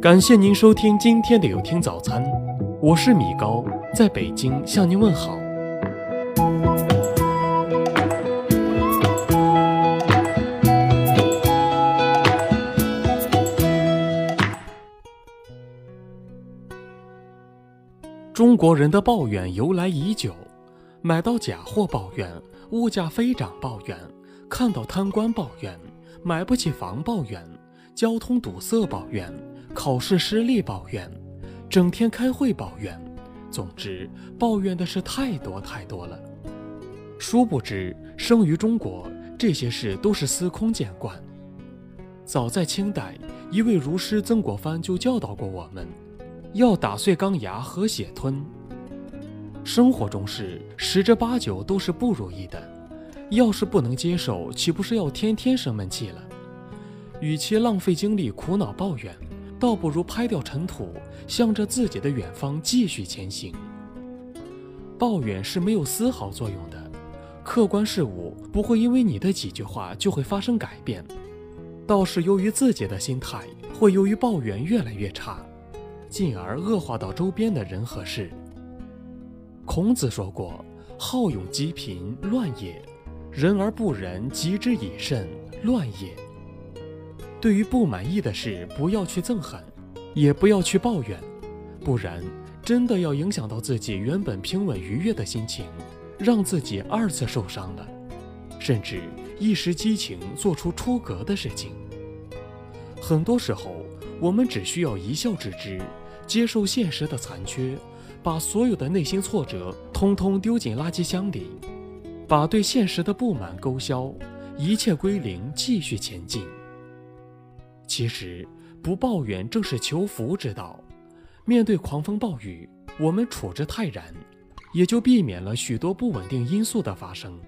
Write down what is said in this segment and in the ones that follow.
感谢您收听今天的有听早餐，我是米高，在北京向您问好。中国人的抱怨由来已久，买到假货抱怨，物价飞涨抱怨，看到贪官抱怨，买不起房抱怨，交通堵塞抱怨。考试失利抱怨，整天开会抱怨，总之抱怨的事太多太多了。殊不知，生于中国，这些事都是司空见惯。早在清代，一位儒师曾国藩就教导过我们，要打碎钢牙和血吞。生活中事十之八九都是不如意的，要是不能接受，岂不是要天天生闷气了？与其浪费精力苦恼抱怨。倒不如拍掉尘土，向着自己的远方继续前行。抱怨是没有丝毫作用的，客观事物不会因为你的几句话就会发生改变，倒是由于自己的心态会由于抱怨越来越差，进而恶化到周边的人和事。孔子说过：“好勇积贫，乱也；仁而不仁，及之以慎，乱也。”对于不满意的事，不要去憎恨，也不要去抱怨，不然真的要影响到自己原本平稳愉悦的心情，让自己二次受伤了，甚至一时激情做出出格的事情。很多时候，我们只需要一笑置之，接受现实的残缺，把所有的内心挫折通通丢进垃圾箱里，把对现实的不满勾销，一切归零，继续前进。其实，不抱怨正是求福之道。面对狂风暴雨，我们处之泰然，也就避免了许多不稳定因素的发生。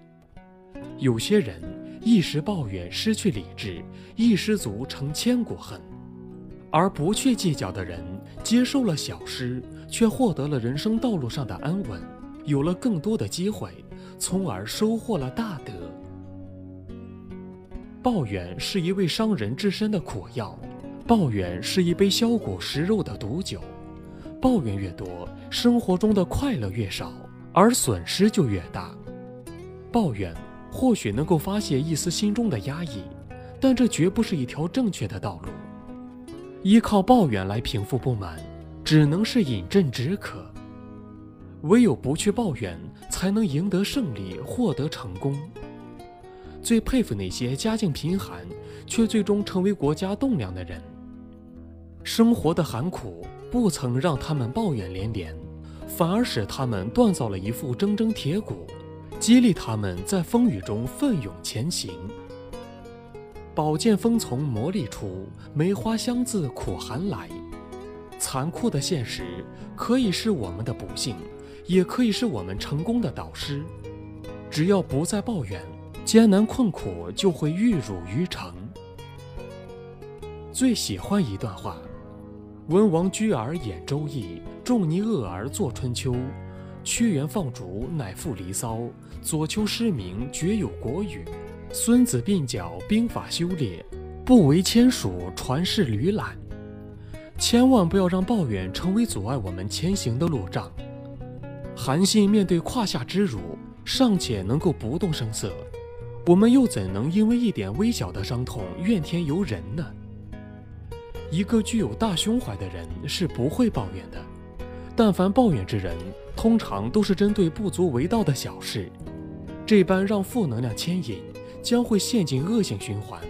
有些人一时抱怨失去理智，一失足成千古恨；而不去计较的人，接受了小失，却获得了人生道路上的安稳，有了更多的机会，从而收获了大德。抱怨是一味伤人至深的苦药，抱怨是一杯消骨食肉的毒酒。抱怨越多，生活中的快乐越少，而损失就越大。抱怨或许能够发泄一丝心中的压抑，但这绝不是一条正确的道路。依靠抱怨来平复不满，只能是饮鸩止渴。唯有不去抱怨，才能赢得胜利，获得成功。最佩服那些家境贫寒却最终成为国家栋梁的人。生活的寒苦不曾让他们抱怨连连，反而使他们锻造了一副铮铮铁骨，激励他们在风雨中奋勇前行。宝剑锋从磨砺出，梅花香自苦寒来。残酷的现实可以是我们的不幸，也可以是我们成功的导师。只要不再抱怨。艰难困苦就会玉汝于成。最喜欢一段话：文王居而演周易，仲尼厄而作春秋，屈原放逐乃赋离骚，左丘失明绝有国语，孙子膑脚兵法修炼，不为签署传世屡览。千万不要让抱怨成为阻碍我们前行的路障。韩信面对胯下之辱，尚且能够不动声色。我们又怎能因为一点微小的伤痛怨天尤人呢？一个具有大胸怀的人是不会抱怨的，但凡抱怨之人，通常都是针对不足为道的小事。这般让负能量牵引，将会陷进恶性循环，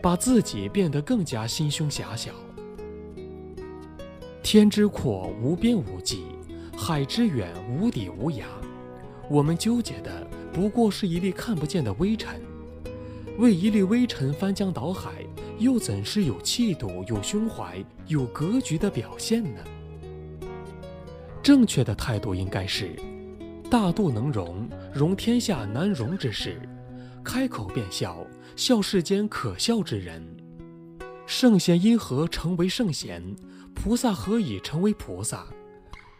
把自己变得更加心胸狭小。天之阔，无边无际；海之远，无底无涯。我们纠结的。不过是一粒看不见的微尘，为一粒微尘翻江倒海，又怎是有气度、有胸怀、有格局的表现呢？正确的态度应该是：大度能容，容天下难容之事；开口便笑，笑世间可笑之人。圣贤因何成为圣贤？菩萨何以成为菩萨？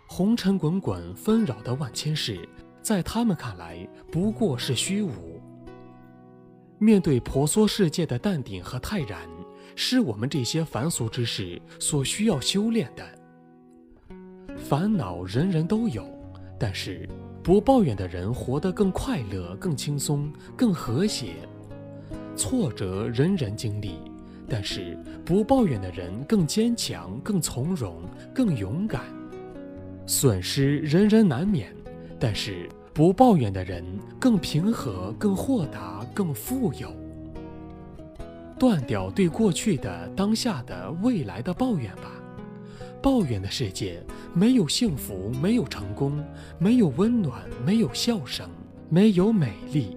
红尘滚滚，纷扰的万千事。在他们看来，不过是虚无。面对婆娑世界的淡定和泰然，是我们这些凡俗之士所需要修炼的。烦恼人人都有，但是不抱怨的人活得更快乐、更轻松、更和谐。挫折人人经历，但是不抱怨的人更坚强、更从容、更勇敢。损失人人难免，但是不抱怨的人更平和、更豁达、更富有。断掉对过去的、当下的、未来的抱怨吧。抱怨的世界没有幸福，没有成功，没有温暖，没有笑声，没有美丽。